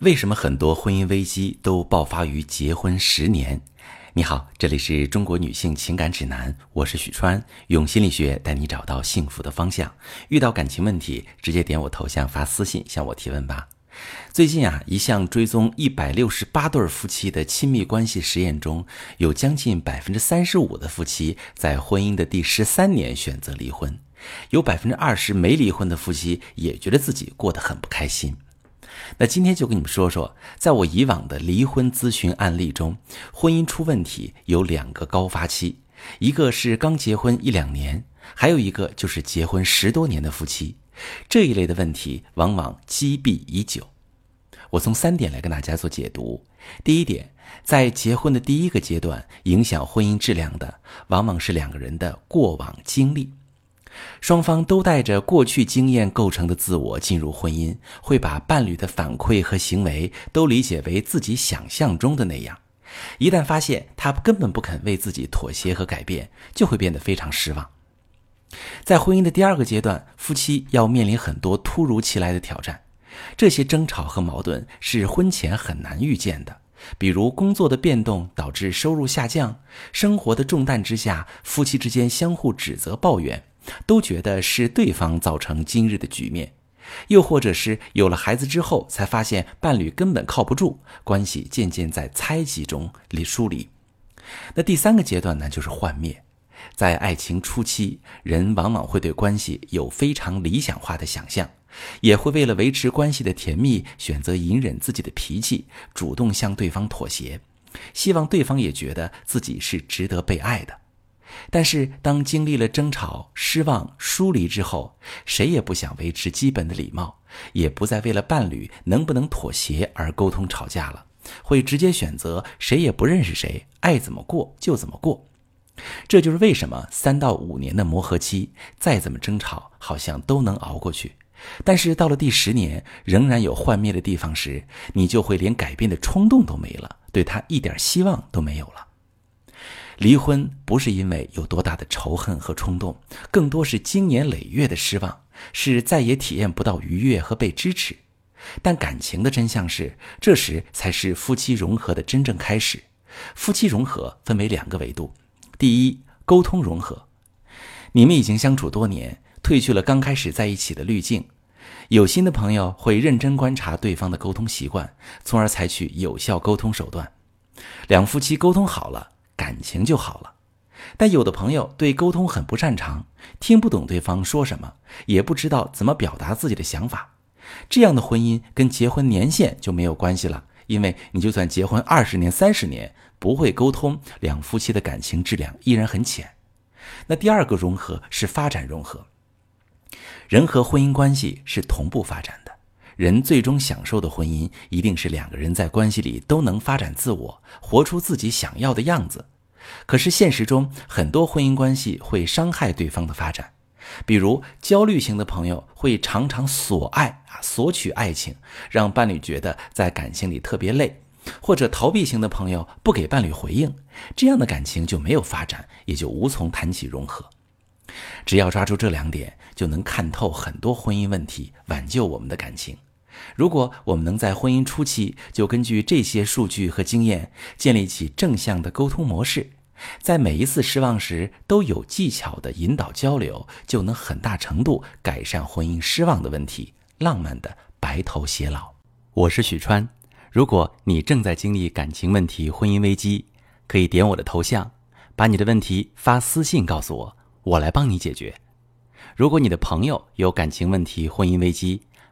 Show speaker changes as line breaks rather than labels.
为什么很多婚姻危机都爆发于结婚十年？你好，这里是中国女性情感指南，我是许川，用心理学带你找到幸福的方向。遇到感情问题，直接点我头像发私信向我提问吧。最近啊，一项追踪一百六十八对夫妻的亲密关系实验中，有将近百分之三十五的夫妻在婚姻的第十三年选择离婚，有百分之二十没离婚的夫妻也觉得自己过得很不开心。那今天就跟你们说说，在我以往的离婚咨询案例中，婚姻出问题有两个高发期，一个是刚结婚一两年，还有一个就是结婚十多年的夫妻。这一类的问题往往积弊已久。我从三点来跟大家做解读。第一点，在结婚的第一个阶段，影响婚姻质量的，往往是两个人的过往经历。双方都带着过去经验构成的自我进入婚姻，会把伴侣的反馈和行为都理解为自己想象中的那样。一旦发现他根本不肯为自己妥协和改变，就会变得非常失望。在婚姻的第二个阶段，夫妻要面临很多突如其来的挑战，这些争吵和矛盾是婚前很难预见的。比如工作的变动导致收入下降，生活的重担之下，夫妻之间相互指责抱怨。都觉得是对方造成今日的局面，又或者是有了孩子之后才发现伴侣根本靠不住，关系渐渐在猜忌中离疏离。那第三个阶段呢，就是幻灭。在爱情初期，人往往会对关系有非常理想化的想象，也会为了维持关系的甜蜜，选择隐忍自己的脾气，主动向对方妥协，希望对方也觉得自己是值得被爱的。但是，当经历了争吵、失望、疏离之后，谁也不想维持基本的礼貌，也不再为了伴侣能不能妥协而沟通吵架了，会直接选择谁也不认识谁，爱怎么过就怎么过。这就是为什么三到五年的磨合期，再怎么争吵，好像都能熬过去。但是到了第十年，仍然有幻灭的地方时，你就会连改变的冲动都没了，对他一点希望都没有了。离婚不是因为有多大的仇恨和冲动，更多是经年累月的失望，是再也体验不到愉悦和被支持。但感情的真相是，这时才是夫妻融合的真正开始。夫妻融合分为两个维度：第一，沟通融合。你们已经相处多年，褪去了刚开始在一起的滤镜，有心的朋友会认真观察对方的沟通习惯，从而采取有效沟通手段。两夫妻沟通好了。感情就好了，但有的朋友对沟通很不擅长，听不懂对方说什么，也不知道怎么表达自己的想法。这样的婚姻跟结婚年限就没有关系了，因为你就算结婚二十年、三十年，不会沟通，两夫妻的感情质量依然很浅。那第二个融合是发展融合，人和婚姻关系是同步发展的。人最终享受的婚姻，一定是两个人在关系里都能发展自我，活出自己想要的样子。可是现实中，很多婚姻关系会伤害对方的发展。比如，焦虑型的朋友会常常索爱啊，索取爱情，让伴侣觉得在感情里特别累；或者逃避型的朋友不给伴侣回应，这样的感情就没有发展，也就无从谈起融合。只要抓住这两点，就能看透很多婚姻问题，挽救我们的感情。如果我们能在婚姻初期就根据这些数据和经验建立起正向的沟通模式，在每一次失望时都有技巧的引导交流，就能很大程度改善婚姻失望的问题，浪漫的白头偕老。我是许川，如果你正在经历感情问题、婚姻危机，可以点我的头像，把你的问题发私信告诉我，我来帮你解决。如果你的朋友有感情问题、婚姻危机，